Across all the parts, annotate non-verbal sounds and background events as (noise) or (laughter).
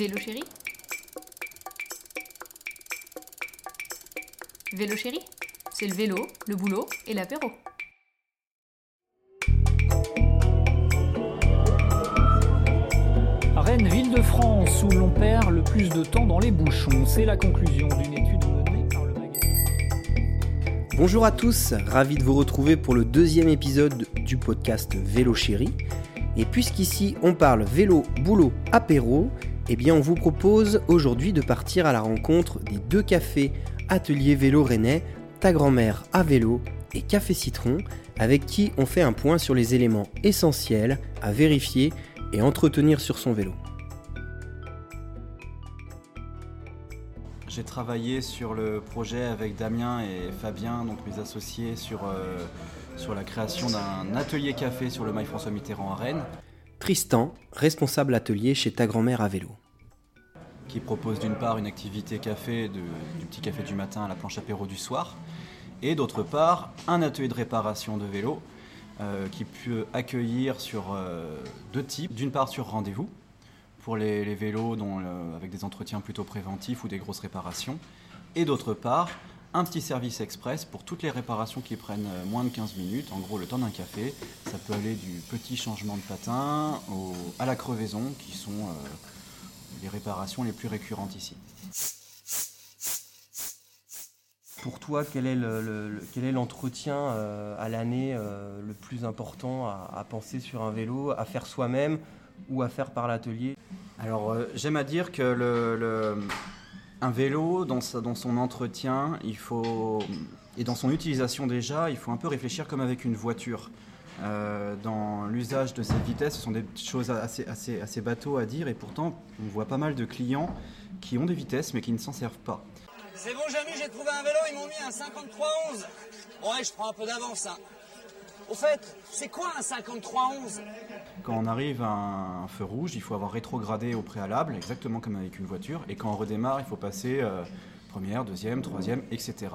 Vélo chéri Vélo chéri C'est le vélo, le boulot et l'apéro. Rennes, ville de France, où l'on perd le plus de temps dans les bouchons. C'est la conclusion d'une étude menée par le magazine. Bonjour à tous, ravi de vous retrouver pour le deuxième épisode du podcast Vélo Chéri. Et puisqu'ici on parle vélo, boulot, apéro, eh bien on vous propose aujourd'hui de partir à la rencontre des deux cafés Atelier Vélo Rennais, Ta Grand-mère à vélo et Café Citron, avec qui on fait un point sur les éléments essentiels à vérifier et entretenir sur son vélo. J'ai travaillé sur le projet avec Damien et Fabien, donc mes associés, sur, euh, sur la création d'un atelier café sur le mail François Mitterrand à Rennes, Tristan, responsable atelier chez Ta Grand-mère à vélo. Qui propose d'une part une activité café, du petit café du matin à la planche apéro du soir, et d'autre part un atelier de réparation de vélo euh, qui peut accueillir sur euh, deux types. D'une part sur rendez-vous, pour les, vélos dont, le- avec des entretiens plutôt préventifs ou des grosses réparations, et d'autre part un petit service express pour toutes les réparations qui prennent euh, moins de 15 minutes, en gros le temps d'un café. Ça peut aller du petit changement de patin à la crevaison, qui sont euh, les réparations les plus récurrentes ici. Pour toi, quel est le- le- le- quel est l'entretien euh, à l'année euh, le plus important à, à penser sur un vélo, à faire soi-même ou à faire par l'atelier? Alors euh, j'aime à dire que le, le- un vélo, dans, sa- dans son entretien, il faut, et dans son utilisation déjà, il faut un peu réfléchir comme avec une voiture. Euh, dans l'usage de cette vitesse, ce sont des choses assez, assez, assez bateaux à dire, et pourtant on voit pas mal de clients qui ont des vitesses mais qui ne s'en servent pas. C'est bon, Jamy, j'ai trouvé un vélo, ils m'ont mis un 5311. Bon, ouais, je prends un peu d'avance, hein. Au fait, c'est quoi un 5311 Quand on arrive à un feu rouge, il faut avoir rétrogradé au préalable, exactement comme avec une voiture. Et quand on redémarre, il faut passer euh, première, deuxième, troisième, etc.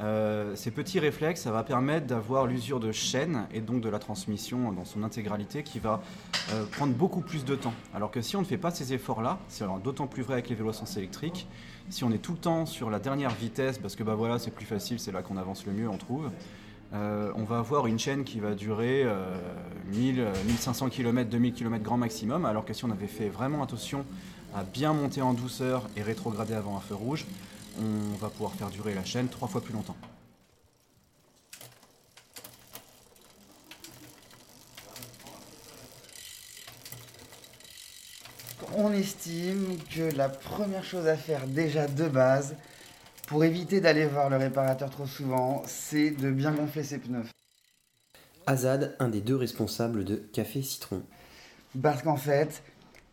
Euh, ces petits réflexes, ça va permettre d'avoir l'usure de chaîne et donc de la transmission dans son intégralité qui va euh, prendre beaucoup plus de temps. Alors que si on ne fait pas ces efforts-là, c'est d'autant plus vrai avec les vélos à sens si on est tout le temps sur la dernière vitesse, parce que bah voilà, c'est plus facile, c'est là qu'on avance le mieux, on trouve, euh, on va avoir une chaîne qui va durer euh, 1000, euh, 1500 km, 2000 km grand maximum, alors que si on avait fait vraiment attention à bien monter en douceur et rétrograder avant un feu rouge, on va pouvoir faire durer la chaîne trois fois plus longtemps. On estime que la première chose à faire déjà de base, pour éviter d'aller voir le réparateur trop souvent, c'est de bien gonfler ses pneus. Azad, un des deux responsables de Café Citron. Parce qu'en fait,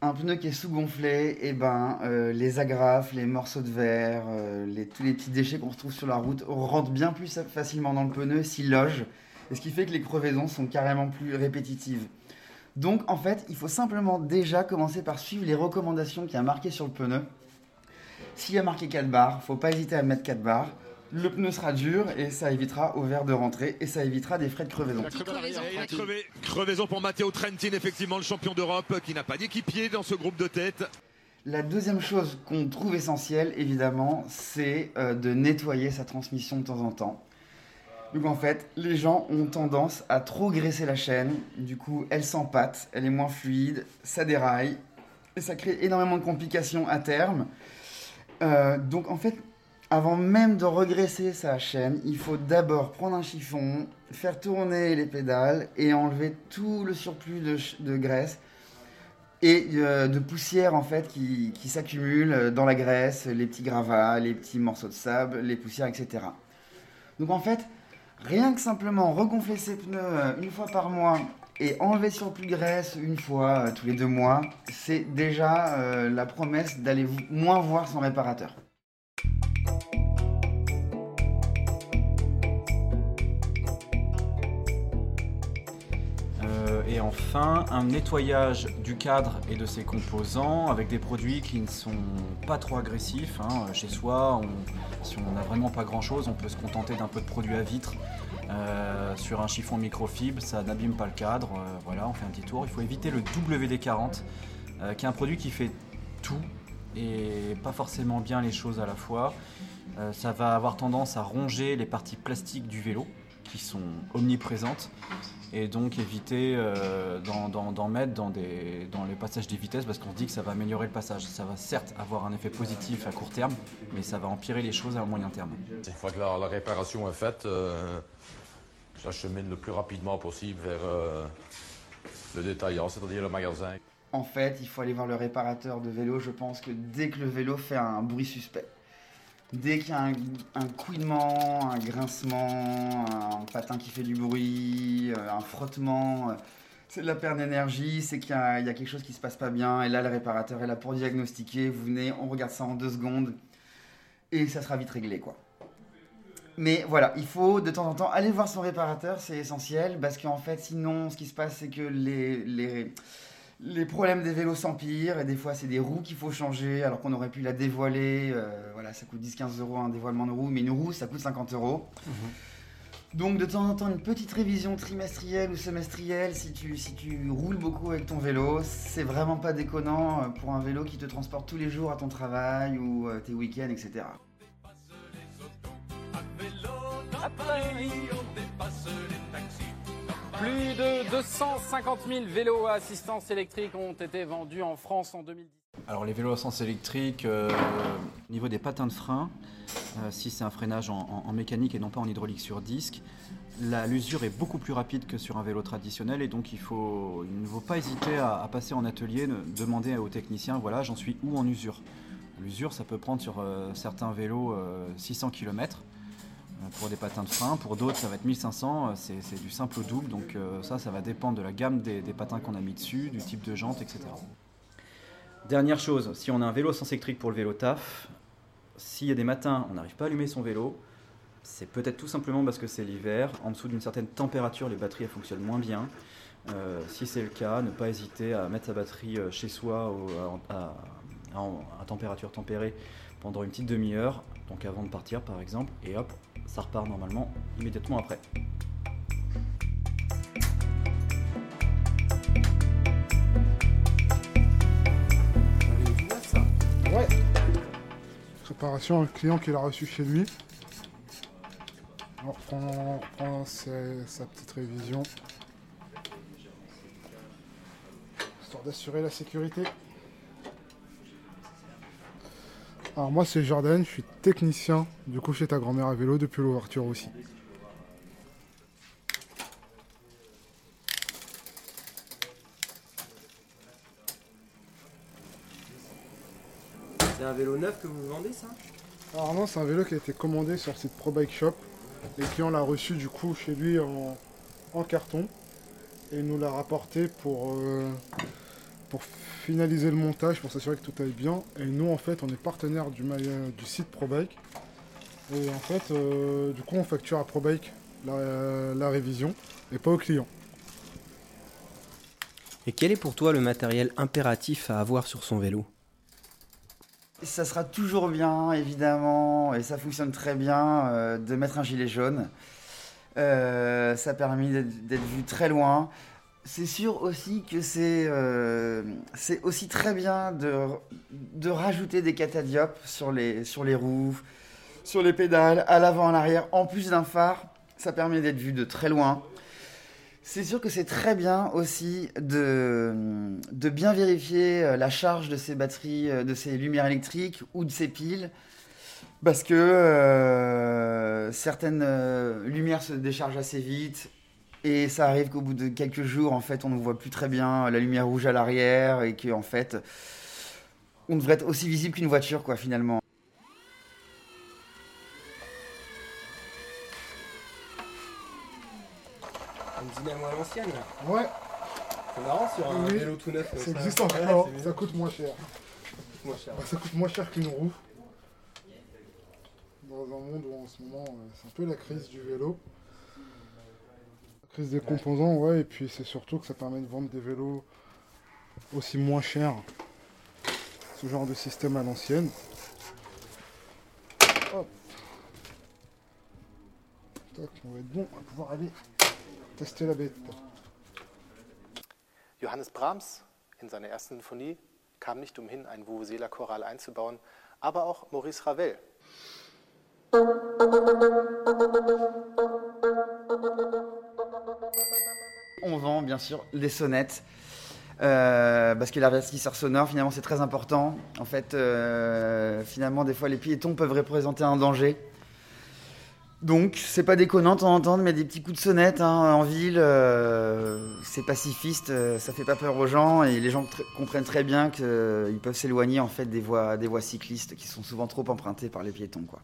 un pneu qui est sous-gonflé, et ben, euh, les agrafes, les morceaux de verre, euh, les- tous les petits déchets qu'on retrouve sur la route rentrent bien plus facilement dans le pneu, s'y logent, et ce qui fait que les crevaisons sont carrément plus répétitives. Donc en fait, il faut simplement déjà commencer par suivre les recommandations qu'il y a marquées sur le pneu. S'il y a marqué 4 barres, faut pas hésiter à mettre 4 barres. Le pneu sera dur et ça évitera au verre de rentrer et ça évitera des frais de crevaison. La crevaison. Il a crevé. Crevaison pour Matteo Trentin, effectivement, le champion d'Europe, qui n'a pas d'équipier dans ce groupe de tête. La deuxième chose qu'on trouve essentielle, évidemment, c'est euh, de nettoyer sa transmission de temps en temps. Donc en fait, les gens ont tendance à trop graisser la chaîne, du coup elle s'empâte, elle est moins fluide, ça déraille, et ça crée énormément de complications à terme. Euh, donc en fait, avant même de regraisser sa chaîne, il faut d'abord prendre un chiffon, faire tourner les pédales et enlever tout le surplus de, graisse et euh, de poussière en fait qui, s'accumulent dans la graisse, les petits gravats, les petits morceaux de sable, les poussières, etc. Donc en fait, rien que simplement regonfler ses pneus euh, une fois par mois et enlever sur plus de graisse une fois euh, tous les deux mois, c'est déjà la promesse d'aller moins voir son réparateur. Enfin, un nettoyage du cadre et de ses composants avec des produits qui ne sont pas trop agressifs. hein. Chez soi, si on n'a vraiment pas grand chose, on peut se contenter d'un peu de produit à vitre. Euh, sur un chiffon microfibre, ça n'abîme pas le cadre. Euh, voilà, on fait un petit tour. Il faut éviter le WD-40, euh, qui est un produit qui fait tout et pas forcément bien les choses à la fois. Ça va avoir tendance à ronger les parties plastiques du vélo qui sont omniprésentes et donc éviter euh, d'en- mettre dans, des, dans les passages des vitesses parce qu'on se dit que ça va améliorer le passage. Ça va certes avoir un effet positif à court terme, mais ça va empirer les choses à moyen terme. Une fois que la, la réparation est faite, euh, j'achemine le plus rapidement possible vers euh, le détaillant, c'est-à-dire le magasin. En fait, il faut aller voir le réparateur de vélo, je pense que dès que le vélo fait un bruit suspect, dès qu'il y a un, un couinement, un grincement, un patin qui fait du bruit, euh, un frottement, euh, c'est de la perte d'énergie, c'est qu'il y, a quelque chose qui se passe pas bien, et là le réparateur est là pour diagnostiquer, vous venez, on regarde ça en deux secondes, et ça sera vite réglé quoi. Mais voilà, il faut de temps en temps aller voir son réparateur, c'est essentiel, parce qu'en fait sinon ce qui se passe c'est que les, les, les problèmes des vélos s'empirent et des fois c'est des roues qu'il faut changer alors qu'on aurait pu la dévoiler. euh, voilà, ça coûte 10-15 euros un dévoilement de roue, mais une roue ça coûte 50 euros. Donc de temps en temps une petite révision trimestrielle ou semestrielle si tu, si tu roules beaucoup avec ton vélo, c'est vraiment pas déconnant euh, pour un vélo qui te transporte tous les jours à ton travail ou euh, tes week-ends, etc. Plus de 250 000 vélos à assistance électrique ont été vendus en France en 2010. Alors les vélos à sens électrique, euh, au niveau des patins de frein, euh, si c'est un freinage en, mécanique et non pas en hydraulique sur disque, l'usure est beaucoup plus rapide que sur un vélo traditionnel et donc il, ne faut pas hésiter à, passer en atelier, demander au technicien, voilà j'en suis où en usure. L'usure ça peut prendre sur euh, certains vélos euh, 600 km pour des patins de frein, pour d'autres ça va être 1500, euh, c'est du simple au double, donc euh, ça ça va dépendre de la gamme des, patins qu'on a mis dessus, du type de jante, etc. Dernière chose, si on a un vélo sans électrique pour le vélo taf, s'il y a des matins on n'arrive pas à allumer son vélo, c'est peut-être tout simplement parce que c'est l'hiver. En dessous d'une certaine température, les batteries elles fonctionnent moins bien. Euh, si c'est le cas, ne pas hésiter à mettre sa batterie chez soi à température tempérée pendant une petite demi-heure, donc avant de partir par exemple, et hop, ça repart normalement immédiatement après. Ouais. Préparation, un client qui l'a reçu chez lui. On reprend, sa petite révision. Histoire d'assurer la sécurité. Alors moi c'est Jordan, je suis technicien du coup chez ta grand-mère à vélo depuis l'ouverture aussi. C'est un vélo neuf que vous vendez ça? Alors non, c'est un vélo qui a été commandé sur le site Pro Bike Shop. Et le client l'a reçu du coup chez lui en, en carton. Et il nous l'a rapporté pour, euh, pour finaliser le montage, pour s'assurer que tout aille bien. Et nous en fait on est partenaire du, ma- du site Pro Bike. Et en fait euh, du coup on facture à Pro Bike la, la révision et pas au client. Et quel est pour toi le matériel impératif à avoir sur son vélo? Ça sera toujours bien, évidemment, et ça fonctionne très bien, euh, de mettre un gilet jaune. Euh, ça permet d'être vu très loin. C'est sûr aussi que c'est euh, aussi très bien de, rajouter des catadiopes sur les, roues, sur les pédales, à l'avant, à l'arrière, en plus d'un phare. Ça permet d'être vu de très loin. C'est sûr que c'est très bien aussi de, bien vérifier euh, la charge de ces batteries, euh, de ces lumières électriques ou de ces piles. Parce que certaines lumières se déchargent assez vite. Et ça arrive qu'au bout de quelques jours, en fait, on ne voit plus très bien la lumière rouge à l'arrière. Et qu'en fait, on devrait être aussi visible qu'une voiture, quoi, finalement. Un dynamo à l'ancienne là. Ouais, C'est marrant sur un Oui, vélo tout neuf. ça ça. existe encore, ça coûte moins cher. moins cher. Bah, ça coûte moins cher qu'une roue. Dans un monde où en ce moment euh, c'est un peu la crise du vélo. La crise des composants, ouais, et puis c'est surtout que ça permet de vendre des vélos aussi moins chers. Ce genre de système à l'ancienne. Hop. On va être bon, on va pouvoir aller tester la bête. Johannes Brahms in seiner ersten Sinfonie kam nicht umhin, ein Vuvuzela-Choral einzubauen, aber auch Maurice Ravel. Bien sûr les sonnettes. euh, parce que l'investisseur sonore, finalement, c'est très important. En fait, euh, finalement, des fois, les piétons peuvent représenter un danger. Donc, c'est pas déconnant de temps en temps de des petits coups de sonnette hein, en ville. euh, c'est pacifiste, ça fait pas peur aux gens et les gens comprennent très bien qu'ils peuvent s'éloigner en fait des voies, des voies cyclistes qui sont souvent trop empruntées par les piétons. Quoi.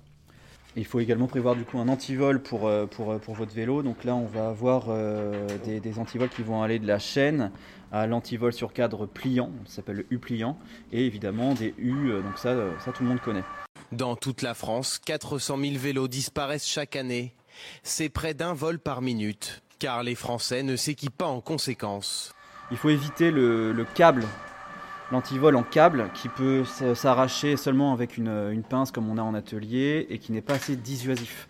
Il faut également prévoir du coup un antivol pour, euh, pour, euh, pour votre vélo. Donc là, on va avoir euh, des, des antivols qui vont aller de la chaîne à l'antivol sur cadre pliant, ça s'appelle le U-pliant, et évidemment des U, donc ça, ça tout le monde connaît. Dans toute la France, 400 000 vélos disparaissent chaque année. C'est près d'un vol par minute, car les Français ne s'équipent pas en conséquence. Il faut éviter le, le câble, l'antivol en câble, qui peut s'arracher seulement avec une, une pince comme on a en atelier et qui n'est pas assez dissuasif.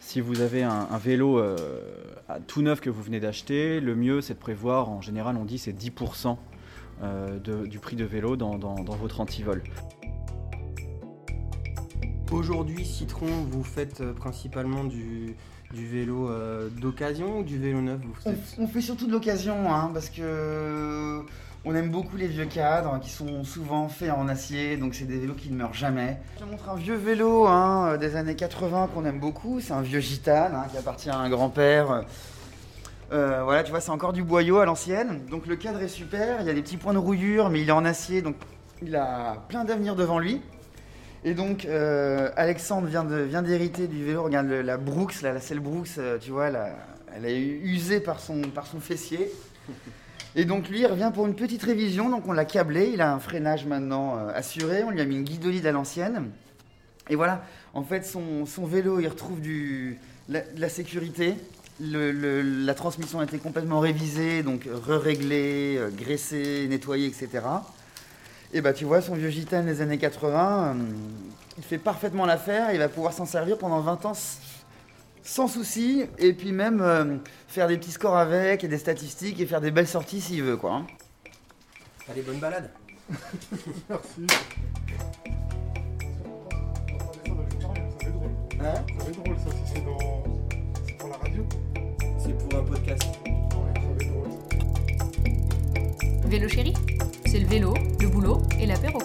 Si vous avez un, un vélo euh, tout neuf que vous venez d'acheter, le mieux c'est de prévoir, en général on dit c'est 10% euh, de- du prix de vélo dans, dans- dans votre antivol. Aujourd'hui, Citron, vous faites euh, principalement du, du vélo euh, d'occasion ou du vélo neuf? Vous On, faites on fait surtout de l'occasion, hein, parce que on aime beaucoup les vieux cadres qui sont souvent faits en acier, donc c'est des vélos qui ne meurent jamais. Je te montre un vieux vélo hein, des années 80 qu'on aime beaucoup, c'est un vieux gitane hein, qui appartient à un grand-père. Euh, voilà, tu vois, c'est encore du boyau à l'ancienne, donc le cadre est super, il y a des petits points de rouillure, mais il est en acier, donc il a plein d'avenir devant lui. Et donc, euh, Alexandre vient de- vient d'hériter du vélo. Regarde la Brooks, là, la selle Brooks, euh, tu vois, elle est usée par son, par son fessier. Et donc, lui, il revient pour une petite révision. Donc, on l'a câblé. Il a un freinage maintenant euh, assuré. On lui a mis une guidolide à l'ancienne. Et voilà, en fait, son, vélo, il retrouve la, de la sécurité. La transmission a été complètement révisée, donc re-réglée, euh, graissée, nettoyée, etc. Et bah tu vois, son vieux gitane des années 80, euh, il fait parfaitement l'affaire, il va pouvoir s'en servir pendant 20 ans sans souci, et puis même euh, faire des petits scores avec, et des statistiques, et faire des belles sorties s'il veut, quoi. hein. Allez, bonne balade (laughs) Merci. Hein Ça va être drôle ça si c'est dans. C'est pour la radio C'est pour un podcast. Ouais, ça va être drôle. Vélo chéri C'est le vélo, le boulot et l'apéro.